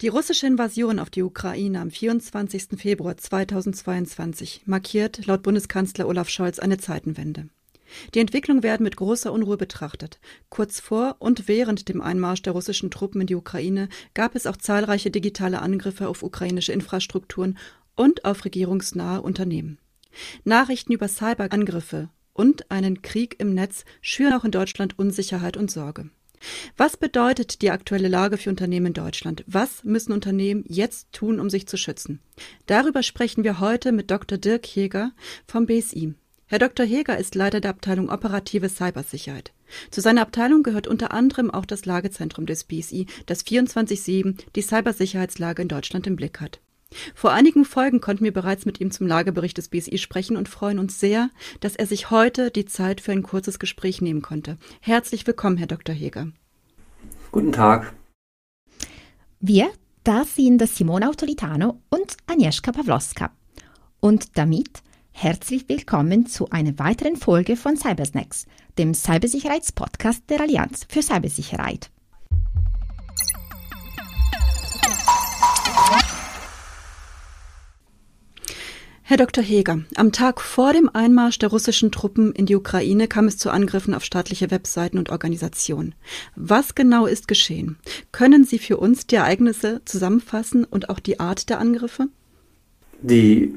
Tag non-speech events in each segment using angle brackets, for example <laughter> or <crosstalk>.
Die russische Invasion auf die Ukraine am 24. Februar 2022 markiert laut Bundeskanzler Olaf Scholz eine Zeitenwende. Die Entwicklung werden mit großer Unruhe betrachtet. Kurz vor und während dem Einmarsch der russischen Truppen in die Ukraine gab es auch zahlreiche digitale Angriffe auf ukrainische Infrastrukturen und auf regierungsnahe Unternehmen. Nachrichten über Cyberangriffe und einen Krieg im Netz schüren auch in Deutschland Unsicherheit und Sorge. Was bedeutet die aktuelle Lage für Unternehmen in Deutschland? Was müssen Unternehmen jetzt tun, um sich zu schützen? Darüber sprechen wir heute mit Dr. Dirk Heger vom BSI. Herr Dr. Heger ist Leiter der Abteilung Operative Cybersicherheit. Zu seiner Abteilung gehört unter anderem auch das Lagezentrum des BSI, das 24-7 die Cybersicherheitslage in Deutschland im Blick hat. Vor einigen Folgen konnten wir bereits mit ihm zum Lagebericht des BSI sprechen und freuen uns sehr, dass er sich heute die Zeit für ein kurzes Gespräch nehmen konnte. Herzlich willkommen, Herr Dr. Heger. Guten Tag. Wir, das sind Simona Autolitano und Agnieszka Pawlowska. Und damit herzlich willkommen zu einer weiteren Folge von Cybersnacks, dem Cybersicherheitspodcast der Allianz für Cybersicherheit. Herr Dr. Heger, am Tag vor dem Einmarsch der russischen Truppen in die Ukraine kam es zu Angriffen auf staatliche Webseiten und Organisationen. Was genau ist geschehen? Können Sie für uns die Ereignisse zusammenfassen und auch die Art der Angriffe? Die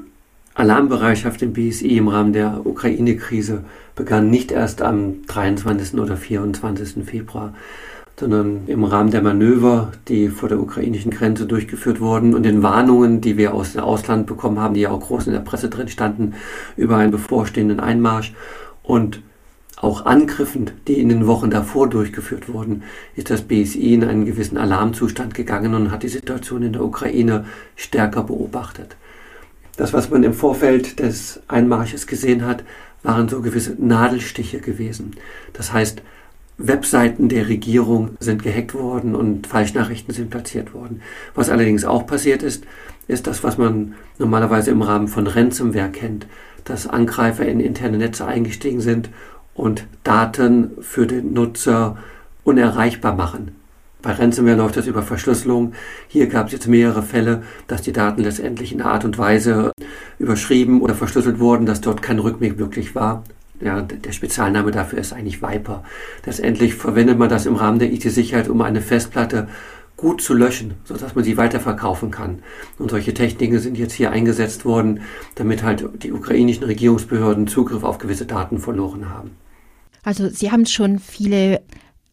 Alarmbereitschaft im BSI im Rahmen der Ukraine-Krise begann nicht erst am 23. oder 24. Februar, sondern im Rahmen der Manöver, die vor der ukrainischen Grenze durchgeführt wurden und den Warnungen, die wir aus dem Ausland bekommen haben, die ja auch groß in der Presse drin standen, über einen bevorstehenden Einmarsch und auch Angriffen, die in den Wochen davor durchgeführt wurden, ist das BSI in einen gewissen Alarmzustand gegangen und hat die Situation in der Ukraine stärker beobachtet. Das, was man im Vorfeld des Einmarsches gesehen hat, waren so gewisse Nadelstiche gewesen. Das heißt, Webseiten der Regierung sind gehackt worden und Falschnachrichten sind platziert worden. Was allerdings auch passiert ist, ist das, was man normalerweise im Rahmen von Ransomware kennt, dass Angreifer in interne Netze eingestiegen sind und Daten für den Nutzer unerreichbar machen. Bei Ransomware läuft das über Verschlüsselung. Hier gab es jetzt mehrere Fälle, dass die Daten letztendlich in einer Art und Weise überschrieben oder verschlüsselt wurden, dass dort kein Rückweg möglich war. Ja, der Spezialname dafür ist eigentlich Viper. Letztendlich verwendet man das im Rahmen der IT-Sicherheit, um eine Festplatte gut zu löschen, sodass man sie weiterverkaufen kann. Und solche Techniken sind jetzt hier eingesetzt worden, damit halt die ukrainischen Regierungsbehörden Zugriff auf gewisse Daten verloren haben. Also Sie haben schon viele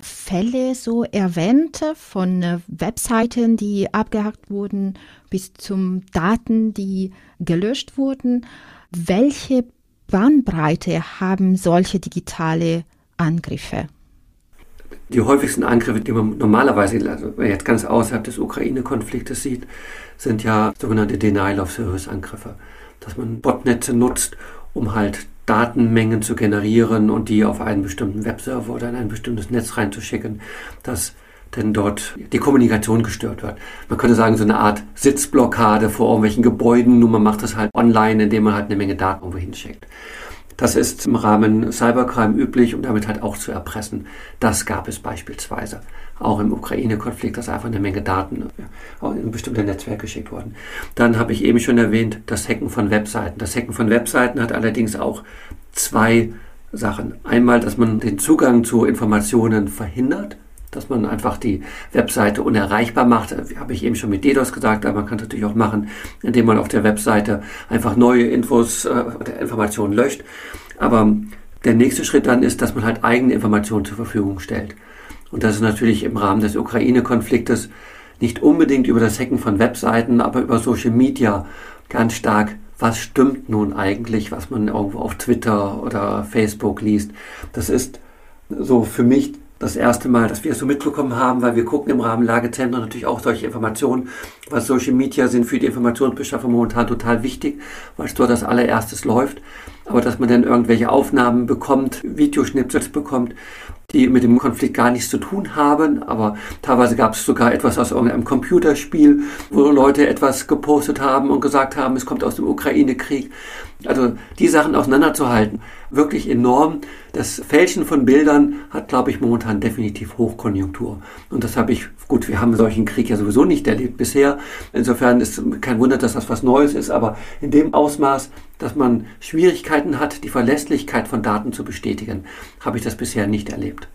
Fälle so erwähnt von äh, Webseiten, die abgehackt wurden, bis zum Daten, die gelöscht wurden. Welche Bandbreite haben solche digitale Angriffe? Die häufigsten Angriffe, die man normalerweise also jetzt ganz außerhalb des Ukraine-Konfliktes sieht, sind ja sogenannte Denial-of-Service-Angriffe. Dass man Botnetze nutzt, um halt Datenmengen zu generieren und die auf einen bestimmten Webserver oder in ein bestimmtes Netz reinzuschicken, dass denn dort die Kommunikation gestört wird. Man könnte sagen, so eine Art Sitzblockade vor irgendwelchen Gebäuden, nur man macht das halt online, indem man halt eine Menge Daten irgendwo hinschickt. Das ist im Rahmen Cybercrime üblich, um damit halt auch zu erpressen. Das gab es beispielsweise auch im Ukraine-Konflikt, dass einfach eine Menge Daten in bestimmte Netzwerke geschickt wurden. Dann habe ich eben schon erwähnt, das Hacken von Webseiten. Das Hacken von Webseiten hat allerdings auch zwei Sachen. Einmal, dass man den Zugang zu Informationen verhindert, dass man einfach die Webseite unerreichbar macht. Habe ich eben schon mit DDoS gesagt, aber man kann es natürlich auch machen, indem man auf der Webseite einfach neue Infos äh, Informationen löscht. Aber der nächste Schritt dann ist, dass man halt eigene Informationen zur Verfügung stellt. Und das ist natürlich im Rahmen des Ukraine-Konfliktes nicht unbedingt über das Hacken von Webseiten, aber über Social Media ganz stark. Was stimmt nun eigentlich, was man irgendwo auf Twitter oder Facebook liest? Das ist so für mich das erste Mal, dass wir es so mitbekommen haben, weil wir gucken im Rahmen Lagezentren natürlich auch solche Informationen, was Social Media sind für die Informationsbeschaffung momentan total wichtig, weil es dort als allererstes läuft. Aber dass man dann irgendwelche Aufnahmen bekommt, Videoschnipsels bekommt, die mit dem Konflikt gar nichts zu tun haben, aber teilweise gab es sogar etwas aus irgendeinem Computerspiel, wo Leute etwas gepostet haben und gesagt haben, es kommt aus dem Ukraine-Krieg. Also die Sachen auseinanderzuhalten, wirklich enorm. Das Fälschen von Bildern hat, glaube ich, momentan definitiv Hochkonjunktur. Und das habe ich, gut, wir haben solchen Krieg ja sowieso nicht erlebt bisher. Insofern ist kein Wunder, dass das was Neues ist, aber in dem Ausmaß, dass man Schwierigkeiten hat, die Verlässlichkeit von Daten zu bestätigen, habe ich das bisher nicht erlebt.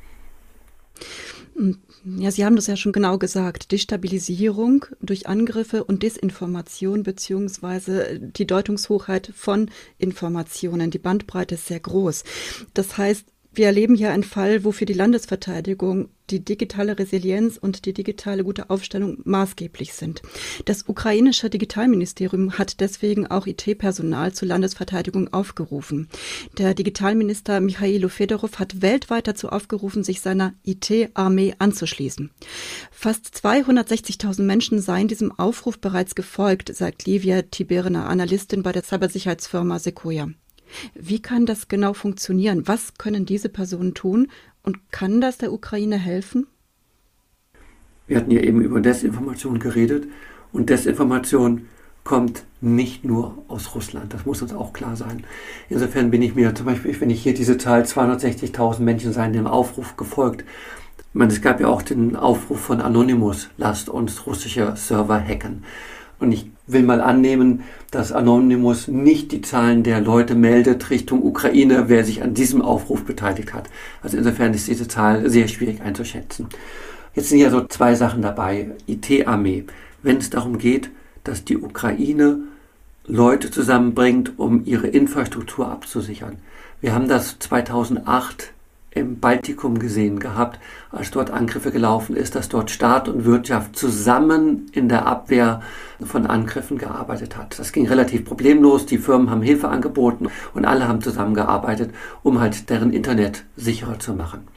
Ja, Sie haben das ja schon genau gesagt. Destabilisierung durch Angriffe und Desinformation beziehungsweise die Deutungshochheit von Informationen. Die Bandbreite ist sehr groß. Das heißt, wir erleben hier einen Fall, wo für die Landesverteidigung die digitale Resilienz und die digitale gute Aufstellung maßgeblich sind. Das ukrainische Digitalministerium hat deswegen auch IT-Personal zur Landesverteidigung aufgerufen. Der Digitalminister Michailo Fedorov hat weltweit dazu aufgerufen, sich seiner IT-Armee anzuschließen. Fast 260.000 Menschen seien diesem Aufruf bereits gefolgt, sagt Livia Tiberina, Analystin bei der Cybersicherheitsfirma Sequoia. Wie kann das genau funktionieren? Was können diese Personen tun? Und kann das der Ukraine helfen? Wir hatten ja eben über Desinformation geredet. Und Desinformation kommt nicht nur aus Russland. Das muss uns auch klar sein. Insofern bin ich mir zum Beispiel, wenn ich hier diese Zahl 260.000 Menschen seien dem Aufruf gefolgt. Ich meine, es gab ja auch den Aufruf von Anonymous, lasst uns russische Server hacken. Und ich will mal annehmen, dass Anonymous nicht die Zahlen der Leute meldet Richtung Ukraine, wer sich an diesem Aufruf beteiligt hat. Also insofern ist diese Zahl sehr schwierig einzuschätzen. Jetzt sind ja so zwei Sachen dabei. IT-Armee. Wenn es darum geht, dass die Ukraine Leute zusammenbringt, um ihre Infrastruktur abzusichern. Wir haben das 2008 im Baltikum gesehen gehabt, als dort Angriffe gelaufen ist, dass dort Staat und Wirtschaft zusammen in der Abwehr von Angriffen gearbeitet hat. Das ging relativ problemlos. Die Firmen haben Hilfe angeboten und alle haben zusammengearbeitet, um halt deren Internet sicherer zu machen.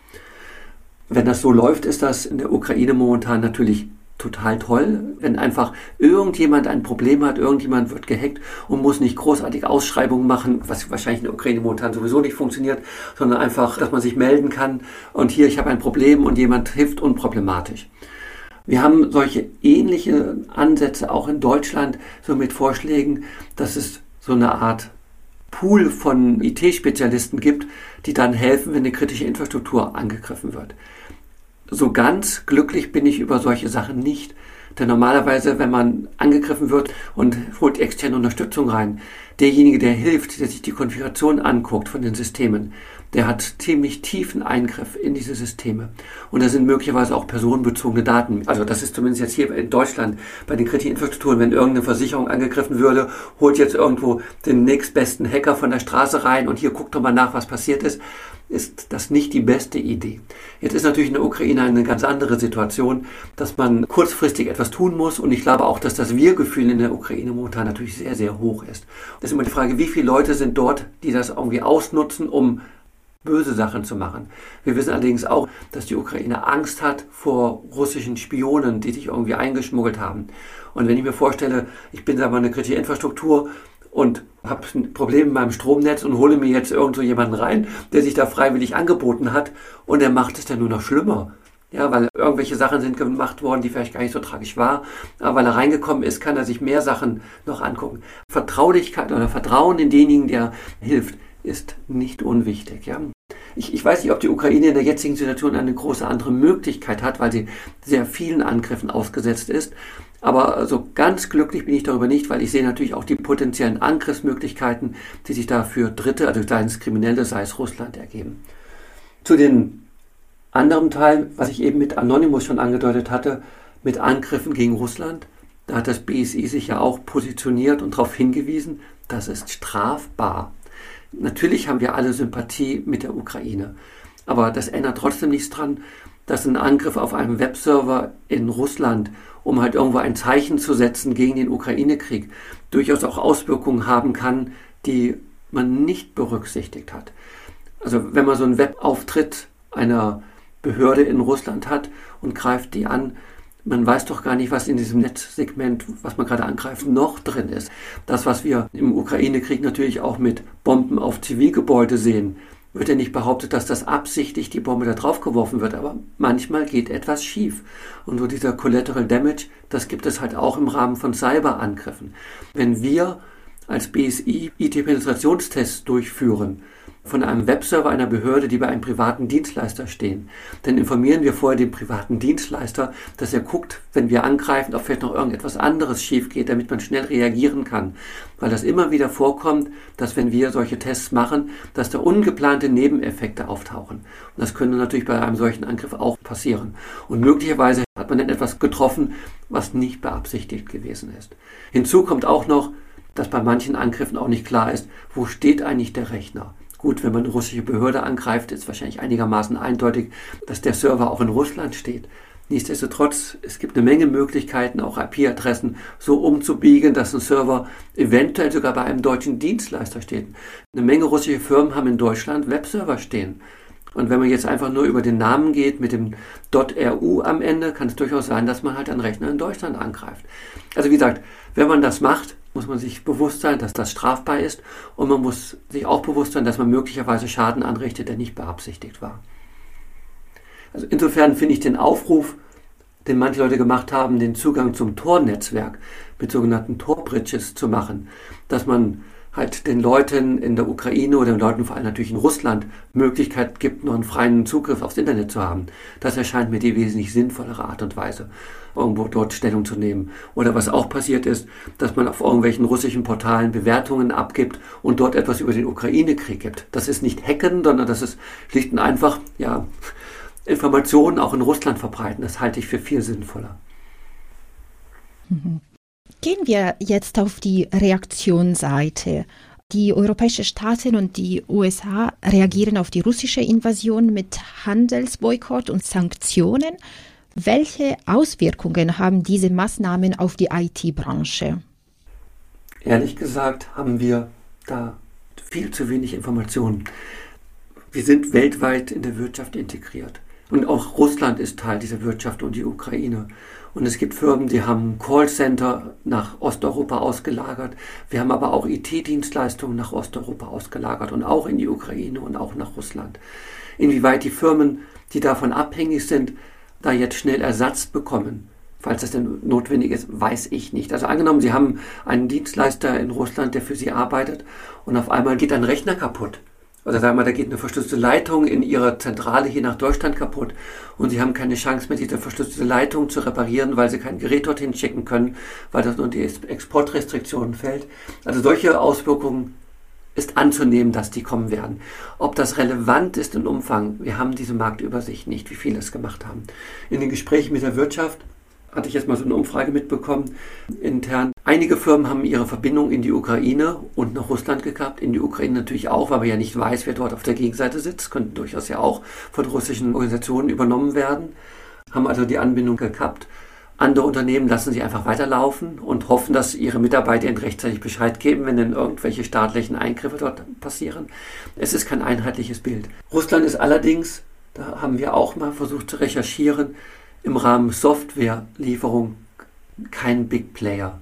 Wenn das so läuft, ist das in der Ukraine momentan natürlich total toll, wenn einfach irgendjemand ein Problem hat, irgendjemand wird gehackt und muss nicht großartig Ausschreibungen machen, was wahrscheinlich in der Ukraine momentan sowieso nicht funktioniert, sondern einfach, dass man sich melden kann und hier, ich habe ein Problem und jemand hilft unproblematisch. Wir haben solche ähnliche Ansätze auch in Deutschland, so mit Vorschlägen, dass es so eine Art Pool von IT-Spezialisten gibt, die dann helfen, wenn eine kritische Infrastruktur angegriffen wird so ganz glücklich bin ich über solche Sachen nicht. Denn normalerweise, wenn man angegriffen wird und holt externe Unterstützung rein, derjenige, der hilft, der sich die Konfiguration anguckt von den Systemen, der hat ziemlich tiefen Eingriff in diese Systeme. Und da sind möglicherweise auch personenbezogene Daten. Also das ist zumindest jetzt hier in Deutschland bei den kritischen Infrastrukturen, wenn irgendeine Versicherung angegriffen würde, holt jetzt irgendwo den nächstbesten Hacker von der Straße rein und hier guckt doch mal nach, was passiert ist ist das nicht die beste Idee. Jetzt ist natürlich in der Ukraine eine ganz andere Situation, dass man kurzfristig etwas tun muss und ich glaube auch, dass das Wir-Gefühl in der Ukraine momentan natürlich sehr, sehr hoch ist. Das ist immer die Frage, wie viele Leute sind dort, die das irgendwie ausnutzen, um böse Sachen zu machen. Wir wissen allerdings auch, dass die Ukraine Angst hat vor russischen Spionen, die sich irgendwie eingeschmuggelt haben. Und wenn ich mir vorstelle, ich bin da mal eine kritische Infrastruktur und habe ein Problem mit meinem Stromnetz und hole mir jetzt irgendwo jemanden rein, der sich da freiwillig angeboten hat und der macht es dann nur noch schlimmer. Ja, weil irgendwelche Sachen sind gemacht worden, die vielleicht gar nicht so tragisch war. Aber weil er reingekommen ist, kann er sich mehr Sachen noch angucken. Vertraulichkeit oder Vertrauen in denjenigen, der hilft, ist nicht unwichtig. Ja. Ich, ich weiß nicht, ob die Ukraine in der jetzigen Situation eine große andere Möglichkeit hat, weil sie sehr vielen Angriffen ausgesetzt ist. Aber so ganz glücklich bin ich darüber nicht, weil ich sehe natürlich auch die potenziellen Angriffsmöglichkeiten, die sich da für Dritte, also sei es Kriminelle, sei es Russland, ergeben. Zu den anderen Teil, was ich eben mit Anonymous schon angedeutet hatte, mit Angriffen gegen Russland, da hat das BSI sich ja auch positioniert und darauf hingewiesen, das ist strafbar. Natürlich haben wir alle Sympathie mit der Ukraine, aber das ändert trotzdem nichts dran, dass ein Angriff auf einen Webserver in Russland um halt irgendwo ein Zeichen zu setzen gegen den Ukraine-Krieg, durchaus auch Auswirkungen haben kann, die man nicht berücksichtigt hat. Also wenn man so einen Webauftritt einer Behörde in Russland hat und greift die an, man weiß doch gar nicht, was in diesem Netzsegment, was man gerade angreift, noch drin ist. Das, was wir im Ukraine-Krieg natürlich auch mit Bomben auf Zivilgebäude sehen, wird ja nicht behauptet, dass das absichtlich die Bombe da drauf geworfen wird, aber manchmal geht etwas schief. Und so dieser Collateral Damage, das gibt es halt auch im Rahmen von Cyberangriffen. Wenn wir als BSI IT-Penetrationstests durchführen, von einem Webserver einer Behörde, die bei einem privaten Dienstleister stehen. Dann informieren wir vorher den privaten Dienstleister, dass er guckt, wenn wir angreifen, ob vielleicht noch irgendetwas anderes schief geht, damit man schnell reagieren kann. Weil das immer wieder vorkommt, dass wenn wir solche Tests machen, dass da ungeplante Nebeneffekte auftauchen. Und das könnte natürlich bei einem solchen Angriff auch passieren. Und möglicherweise hat man dann etwas getroffen, was nicht beabsichtigt gewesen ist. Hinzu kommt auch noch, dass bei manchen Angriffen auch nicht klar ist, wo steht eigentlich der Rechner. Gut, wenn man eine russische Behörde angreift, ist wahrscheinlich einigermaßen eindeutig, dass der Server auch in Russland steht. Nichtsdestotrotz, es gibt eine Menge Möglichkeiten, auch IP-Adressen so umzubiegen, dass ein Server eventuell sogar bei einem deutschen Dienstleister steht. Eine Menge russische Firmen haben in Deutschland Webserver stehen. Und wenn man jetzt einfach nur über den Namen geht mit dem .ru am Ende, kann es durchaus sein, dass man halt einen Rechner in Deutschland angreift. Also wie gesagt, wenn man das macht, muss man sich bewusst sein, dass das strafbar ist und man muss sich auch bewusst sein, dass man möglicherweise Schaden anrichtet, der nicht beabsichtigt war. Also insofern finde ich den Aufruf, den manche Leute gemacht haben, den Zugang zum Tor-Netzwerk mit sogenannten Tor-Bridges zu machen, dass man halt den Leuten in der Ukraine oder den Leuten vor allem natürlich in Russland Möglichkeit gibt, noch einen freien Zugriff aufs Internet zu haben. Das erscheint mir die wesentlich sinnvollere Art und Weise, irgendwo dort Stellung zu nehmen. Oder was auch passiert ist, dass man auf irgendwelchen russischen Portalen Bewertungen abgibt und dort etwas über den Ukraine-Krieg gibt. Das ist nicht Hacken, sondern das ist schlicht und einfach, ja, Informationen auch in Russland verbreiten. Das halte ich für viel sinnvoller. Mhm. Gehen wir jetzt auf die Reaktionsseite. Die europäischen Staaten und die USA reagieren auf die russische Invasion mit Handelsboykott und Sanktionen. Welche Auswirkungen haben diese Maßnahmen auf die IT-Branche? Ehrlich gesagt haben wir da viel zu wenig Informationen. Wir sind weltweit in der Wirtschaft integriert. Und auch Russland ist Teil dieser Wirtschaft und die Ukraine. Und es gibt Firmen, die haben Callcenter nach Osteuropa ausgelagert. Wir haben aber auch IT-Dienstleistungen nach Osteuropa ausgelagert und auch in die Ukraine und auch nach Russland. Inwieweit die Firmen, die davon abhängig sind, da jetzt schnell Ersatz bekommen, falls das denn notwendig ist, weiß ich nicht. Also angenommen, Sie haben einen Dienstleister in Russland, der für Sie arbeitet und auf einmal geht ein Rechner kaputt oder sagen wir, da geht eine verschlüsselte Leitung in Ihrer Zentrale hier nach Deutschland kaputt und Sie haben keine Chance mehr, diese verschlüsselte Leitung zu reparieren, weil Sie kein Gerät dorthin schicken können, weil das nur die Exportrestriktionen fällt. Also solche Auswirkungen ist anzunehmen, dass die kommen werden. Ob das relevant ist im Umfang, wir haben diese Marktübersicht nicht, wie viele es gemacht haben. In den Gesprächen mit der Wirtschaft hatte ich jetzt mal so eine Umfrage mitbekommen, intern. Einige Firmen haben ihre Verbindung in die Ukraine und nach Russland gehabt, in die Ukraine natürlich auch, weil man ja nicht weiß, wer dort auf der Gegenseite sitzt, könnten durchaus ja auch von russischen Organisationen übernommen werden, haben also die Anbindung gekappt. Andere Unternehmen lassen sie einfach weiterlaufen und hoffen, dass ihre Mitarbeiter ihnen rechtzeitig Bescheid geben, wenn denn irgendwelche staatlichen Eingriffe dort passieren. Es ist kein einheitliches Bild. Russland ist allerdings, da haben wir auch mal versucht zu recherchieren, im Rahmen Softwarelieferung kein Big Player.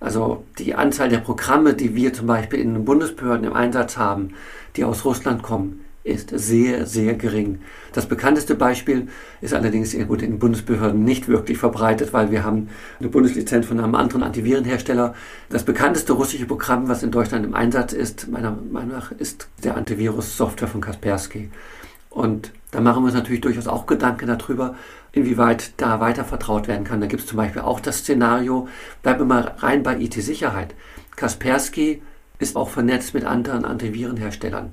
Also die Anzahl der Programme, die wir zum Beispiel in den Bundesbehörden im Einsatz haben, die aus Russland kommen, ist sehr, sehr gering. Das bekannteste Beispiel ist allerdings gut in den Bundesbehörden nicht wirklich verbreitet, weil wir haben eine Bundeslizenz von einem anderen Antivirenhersteller. Das bekannteste russische Programm, was in Deutschland im Einsatz ist, meiner Meinung nach, ist der Antivirus-Software von Kaspersky. Und da machen wir uns natürlich durchaus auch Gedanken darüber, inwieweit da weiter vertraut werden kann. Da gibt es zum Beispiel auch das Szenario, bleiben wir mal rein bei IT-Sicherheit. Kaspersky ist auch vernetzt mit anderen Antivirenherstellern.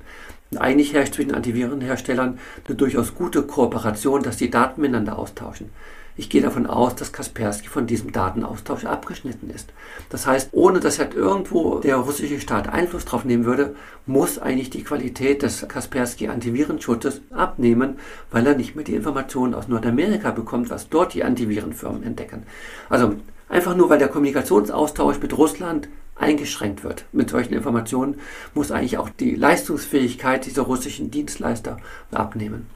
Eigentlich herrscht zwischen Antivirenherstellern eine durchaus gute Kooperation, dass die Daten miteinander austauschen. Ich gehe davon aus, dass Kaspersky von diesem Datenaustausch abgeschnitten ist. Das heißt, ohne dass halt irgendwo der russische Staat Einfluss drauf nehmen würde, muss eigentlich die Qualität des Kaspersky Antivirenschutzes abnehmen, weil er nicht mehr die Informationen aus Nordamerika bekommt, was dort die Antivirenfirmen entdecken. Also einfach nur, weil der Kommunikationsaustausch mit Russland eingeschränkt wird mit solchen Informationen, muss eigentlich auch die Leistungsfähigkeit dieser russischen Dienstleister abnehmen.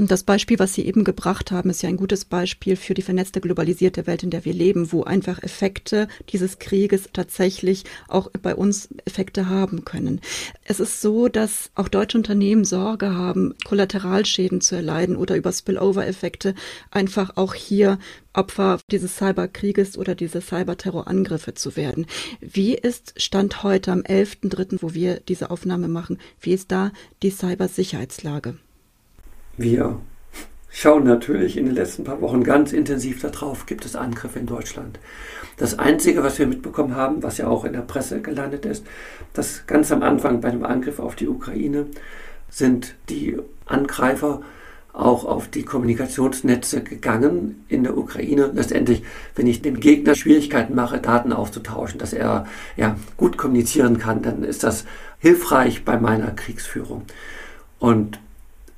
Das Beispiel, was Sie eben gebracht haben, ist ja ein gutes Beispiel für die vernetzte, globalisierte Welt, in der wir leben, wo einfach Effekte dieses Krieges tatsächlich auch bei uns Effekte haben können. Es ist so, dass auch deutsche Unternehmen Sorge haben, Kollateralschäden zu erleiden oder über Spillover-Effekte einfach auch hier Opfer dieses Cyberkrieges oder dieser Cyberterrorangriffe zu werden. Wie ist Stand heute am 11.3., wo wir diese Aufnahme machen, wie ist da die Cybersicherheitslage? Wir schauen natürlich in den letzten paar Wochen ganz intensiv darauf, gibt es Angriffe in Deutschland. Das Einzige, was wir mitbekommen haben, was ja auch in der Presse gelandet ist, dass ganz am Anfang bei dem Angriff auf die Ukraine sind die Angreifer auch auf die Kommunikationsnetze gegangen in der Ukraine. Letztendlich, wenn ich dem Gegner Schwierigkeiten mache, Daten auszutauschen, dass er ja, gut kommunizieren kann, dann ist das hilfreich bei meiner Kriegsführung. Und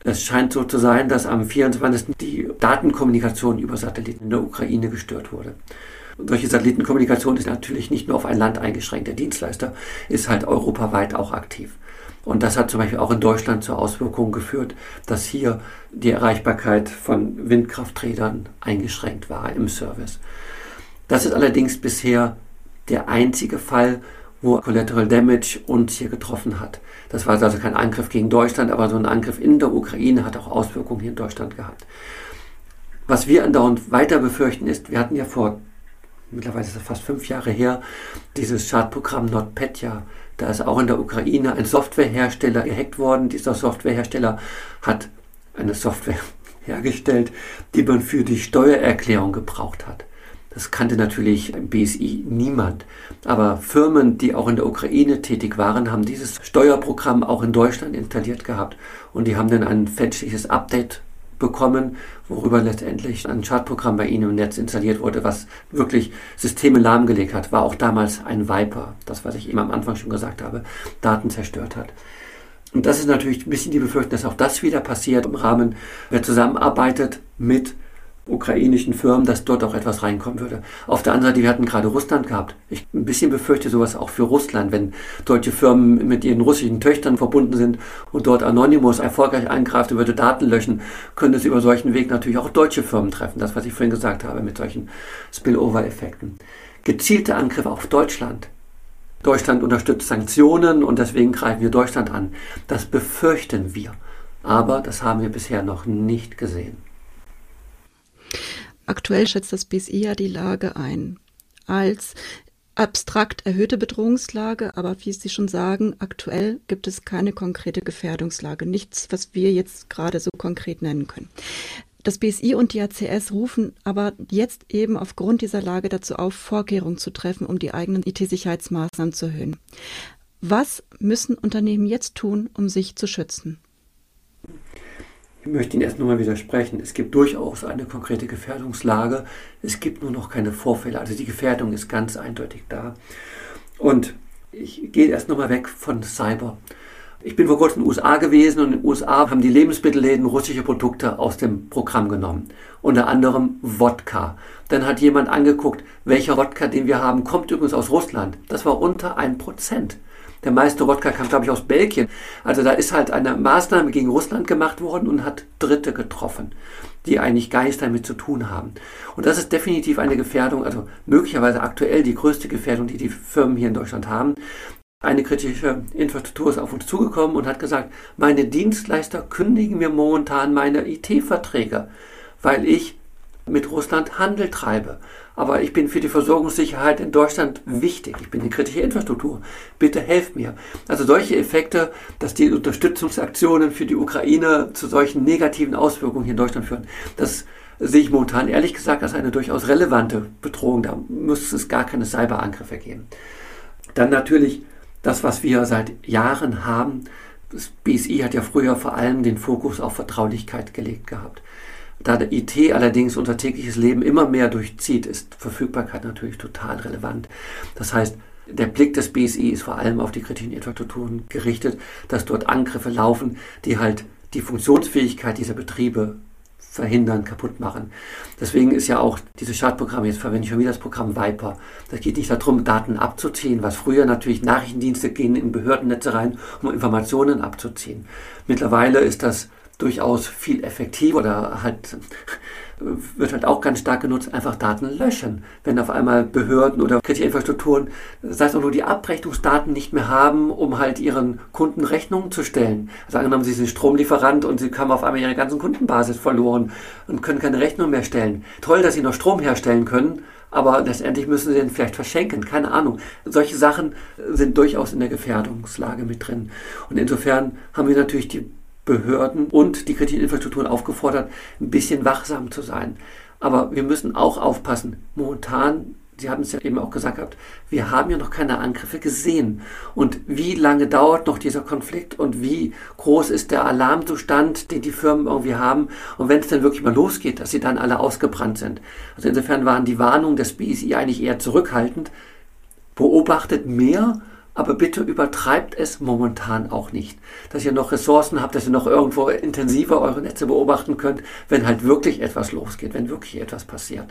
es scheint so zu sein, dass am 24. die Datenkommunikation über Satelliten in der Ukraine gestört wurde. Und solche Satellitenkommunikation ist natürlich nicht nur auf ein Land eingeschränkt. Der Dienstleister ist halt europaweit auch aktiv. Und das hat zum Beispiel auch in Deutschland zur Auswirkung geführt, dass hier die Erreichbarkeit von Windkrafträdern eingeschränkt war im Service. Das ist allerdings bisher der einzige Fall, wo Collateral Damage uns hier getroffen hat. Das war also kein Angriff gegen Deutschland, aber so ein Angriff in der Ukraine hat auch Auswirkungen hier in Deutschland gehabt. Was wir andauernd weiter befürchten ist, wir hatten ja vor, mittlerweile ist es fast fünf Jahre her, dieses Schadprogramm NotPetya. Da ist auch in der Ukraine ein Softwarehersteller gehackt worden. Dieser Softwarehersteller hat eine Software <laughs> hergestellt, die man für die Steuererklärung gebraucht hat. Das kannte natürlich BSI niemand. Aber Firmen, die auch in der Ukraine tätig waren, haben dieses Steuerprogramm auch in Deutschland installiert gehabt. Und die haben dann ein fälschliches Update bekommen, worüber letztendlich ein Schadprogramm bei ihnen im Netz installiert wurde, was wirklich Systeme lahmgelegt hat. War auch damals ein Viper, das, was ich eben am Anfang schon gesagt habe, Daten zerstört hat. Und das ist natürlich ein bisschen die Befürchtung, dass auch das wieder passiert im Rahmen, wer zusammenarbeitet mit ukrainischen Firmen, dass dort auch etwas reinkommen würde. Auf der anderen Seite, wir hatten gerade Russland gehabt. Ich ein bisschen befürchte sowas auch für Russland, wenn deutsche Firmen mit ihren russischen Töchtern verbunden sind und dort Anonymous erfolgreich eingreift und würde Daten löschen, könnte es über solchen Weg natürlich auch deutsche Firmen treffen. Das, was ich vorhin gesagt habe, mit solchen Spillover-Effekten. Gezielte Angriffe auf Deutschland. Deutschland unterstützt Sanktionen und deswegen greifen wir Deutschland an. Das befürchten wir. Aber das haben wir bisher noch nicht gesehen. Aktuell schätzt das BSI ja die Lage ein als abstrakt erhöhte Bedrohungslage, aber wie Sie schon sagen, aktuell gibt es keine konkrete Gefährdungslage, nichts, was wir jetzt gerade so konkret nennen können. Das BSI und die ACS rufen aber jetzt eben aufgrund dieser Lage dazu auf, Vorkehrungen zu treffen, um die eigenen IT-Sicherheitsmaßnahmen zu erhöhen. Was müssen Unternehmen jetzt tun, um sich zu schützen? Ich möchte Ihnen erst nochmal widersprechen. Es gibt durchaus eine konkrete Gefährdungslage. Es gibt nur noch keine Vorfälle. Also die Gefährdung ist ganz eindeutig da. Und ich gehe erst nochmal weg von Cyber. Ich bin vor kurzem in den USA gewesen und in den USA haben die Lebensmittelläden russische Produkte aus dem Programm genommen. Unter anderem Wodka. Dann hat jemand angeguckt, welcher Wodka, den wir haben, kommt übrigens aus Russland. Das war unter ein Prozent. Der meiste Wodka kam, glaube ich, aus Belgien. Also da ist halt eine Maßnahme gegen Russland gemacht worden und hat Dritte getroffen, die eigentlich gar nichts damit zu tun haben. Und das ist definitiv eine Gefährdung, also möglicherweise aktuell die größte Gefährdung, die die Firmen hier in Deutschland haben. Eine kritische Infrastruktur ist auf uns zugekommen und hat gesagt, meine Dienstleister kündigen mir momentan meine IT-Verträge, weil ich mit Russland Handel treibe. Aber ich bin für die Versorgungssicherheit in Deutschland wichtig. Ich bin die kritische Infrastruktur. Bitte helft mir. Also solche Effekte, dass die Unterstützungsaktionen für die Ukraine zu solchen negativen Auswirkungen hier in Deutschland führen, das sehe ich momentan ehrlich gesagt als eine durchaus relevante Bedrohung. Da muss es gar keine Cyberangriffe geben. Dann natürlich das, was wir seit Jahren haben. Das BSI hat ja früher vor allem den Fokus auf Vertraulichkeit gelegt gehabt. Da der IT allerdings unser tägliches Leben immer mehr durchzieht, ist Verfügbarkeit natürlich total relevant. Das heißt, der Blick des BSI ist vor allem auf die kritischen Infrastrukturen gerichtet, dass dort Angriffe laufen, die halt die Funktionsfähigkeit dieser Betriebe verhindern, kaputt machen. Deswegen ist ja auch dieses Schadprogramm, jetzt verwende ich schon wieder das Programm Viper. Das geht nicht darum, Daten abzuziehen, was früher natürlich Nachrichtendienste gehen in Behördennetze rein, um Informationen abzuziehen. Mittlerweile ist das durchaus viel effektiver oder halt wird halt auch ganz stark genutzt, einfach Daten löschen. Wenn auf einmal Behörden oder kritische Infrastrukturen, sei es auch nur die Abrechnungsdaten nicht mehr haben, um halt ihren Kunden Rechnungen zu stellen. Also angenommen, sie sind Stromlieferant und sie haben auf einmal ihre ganzen Kundenbasis verloren und können keine Rechnung mehr stellen. Toll, dass sie noch Strom herstellen können, aber letztendlich müssen sie den vielleicht verschenken, keine Ahnung. Solche Sachen sind durchaus in der Gefährdungslage mit drin. Und insofern haben wir natürlich die Behörden und die kritischen Infrastrukturen aufgefordert, ein bisschen wachsam zu sein. Aber wir müssen auch aufpassen. Momentan, Sie haben es ja eben auch gesagt gehabt, wir haben ja noch keine Angriffe gesehen. Und wie lange dauert noch dieser Konflikt und wie groß ist der Alarmzustand, den die Firmen irgendwie haben? Und wenn es dann wirklich mal losgeht, dass sie dann alle ausgebrannt sind. Also insofern waren die Warnungen des BSI eigentlich eher zurückhaltend. Beobachtet mehr aber bitte übertreibt es momentan auch nicht. Dass ihr noch Ressourcen habt, dass ihr noch irgendwo intensiver eure Netze beobachten könnt, wenn halt wirklich etwas losgeht, wenn wirklich etwas passiert.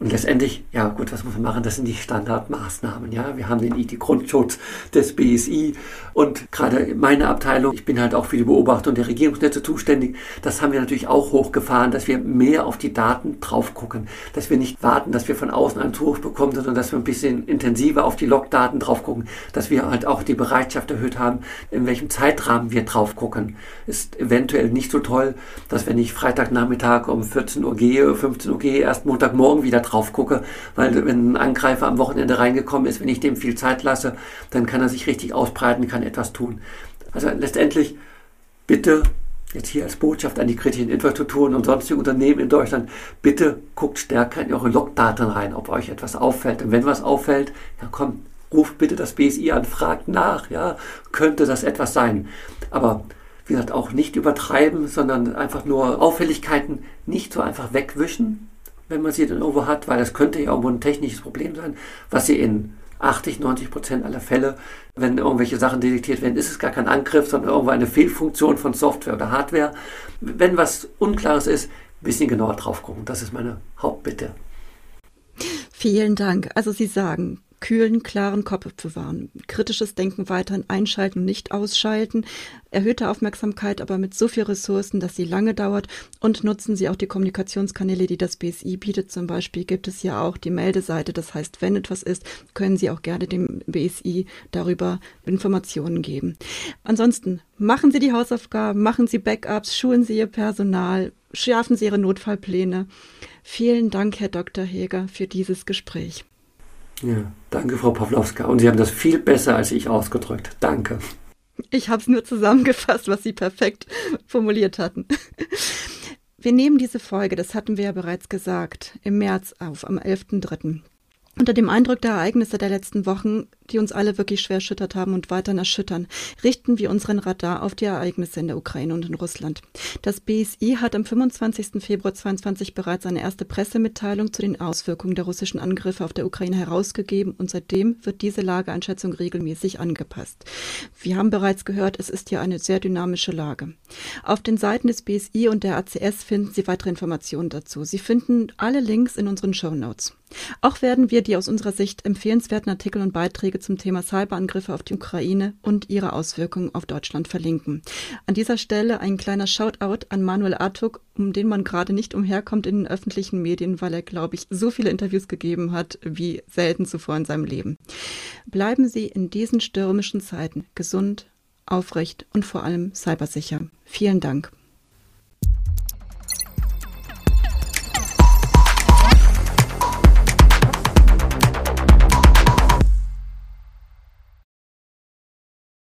Und letztendlich, ja gut, was muss man machen? Das sind die Standardmaßnahmen. Ja, wir haben den IT-Grundschutz des BSI und gerade meine Abteilung, ich bin halt auch für die Beobachtung der Regierungsnetze zuständig. Das haben wir natürlich auch hochgefahren, dass wir mehr auf die Daten drauf gucken, dass wir nicht warten, dass wir von außen einen Zuruf bekommen, sondern dass wir ein bisschen intensiver auf die Logdaten drauf gucken, dass wir halt auch die Bereitschaft erhöht haben, in welchem Zeitrahmen wir drauf gucken. Ist eventuell nicht so toll, dass wenn ich Freitagnachmittag um 14 Uhr gehe, 15 Uhr gehe, erst Montagmorgen wieder drauf gucke, weil wenn ein Angreifer am Wochenende reingekommen ist, wenn ich dem viel Zeit lasse, dann kann er sich richtig ausbreiten, kann etwas tun. Also letztendlich bitte jetzt hier als Botschaft an die kritischen Infrastrukturen und sonstige Unternehmen in Deutschland, bitte guckt stärker in eure Logdaten rein, ob euch etwas auffällt. Und wenn was auffällt, ja komm, ruft bitte das BSI an, fragt nach, ja, könnte das etwas sein. Aber wie gesagt, auch nicht übertreiben, sondern einfach nur Auffälligkeiten nicht so einfach wegwischen, wenn man sie dann irgendwo hat, weil das könnte ja irgendwo ein technisches Problem sein, was sie in 80, 90 Prozent aller Fälle, wenn irgendwelche Sachen detektiert werden, ist es gar kein Angriff, sondern irgendwo eine Fehlfunktion von Software oder Hardware. Wenn was Unklares ist, ein bisschen genauer drauf gucken. Das ist meine Hauptbitte. Vielen Dank. Also Sie sagen, kühlen, klaren Kopf bewahren, kritisches Denken weiterhin einschalten und nicht ausschalten, erhöhte Aufmerksamkeit, aber mit so viel Ressourcen, dass sie lange dauert und nutzen Sie auch die Kommunikationskanäle, die das BSI bietet. Zum Beispiel gibt es ja auch die Meldeseite. Das heißt, wenn etwas ist, können Sie auch gerne dem BSI darüber Informationen geben. Ansonsten machen Sie die Hausaufgaben, machen Sie Backups, schulen Sie Ihr Personal, schärfen Sie Ihre Notfallpläne. Vielen Dank, Herr Dr. Heger, für dieses Gespräch. Ja, danke, Frau Pawlowska. Und Sie haben das viel besser als ich ausgedrückt. Danke. Ich habe es nur zusammengefasst, was Sie perfekt formuliert hatten. Wir nehmen diese Folge, das hatten wir ja bereits gesagt, im März auf, am 11.3. Unter dem Eindruck der Ereignisse der letzten Wochen, die uns alle wirklich schwer erschüttert haben und weiterhin erschüttern, richten wir unseren Radar auf die Ereignisse in der Ukraine und in Russland. Das BSI hat am 25. Februar 2022 bereits eine erste Pressemitteilung zu den Auswirkungen der russischen Angriffe auf der Ukraine herausgegeben und seitdem wird diese Lageeinschätzung regelmäßig angepasst. Wir haben bereits gehört, es ist hier eine sehr dynamische Lage. Auf den Seiten des BSI und der ACS finden Sie weitere Informationen dazu. Sie finden alle Links in unseren Show Notes. Auch werden wir die aus unserer Sicht empfehlenswerten Artikel und Beiträge zum Thema Cyberangriffe auf die Ukraine und ihre Auswirkungen auf Deutschland verlinken. An dieser Stelle ein kleiner Shoutout an Manuel Artuk, um den man gerade nicht umherkommt in den öffentlichen Medien, weil er, glaube ich, so viele Interviews gegeben hat wie selten zuvor in seinem Leben. Bleiben Sie in diesen stürmischen Zeiten gesund, aufrecht und vor allem cybersicher. Vielen Dank.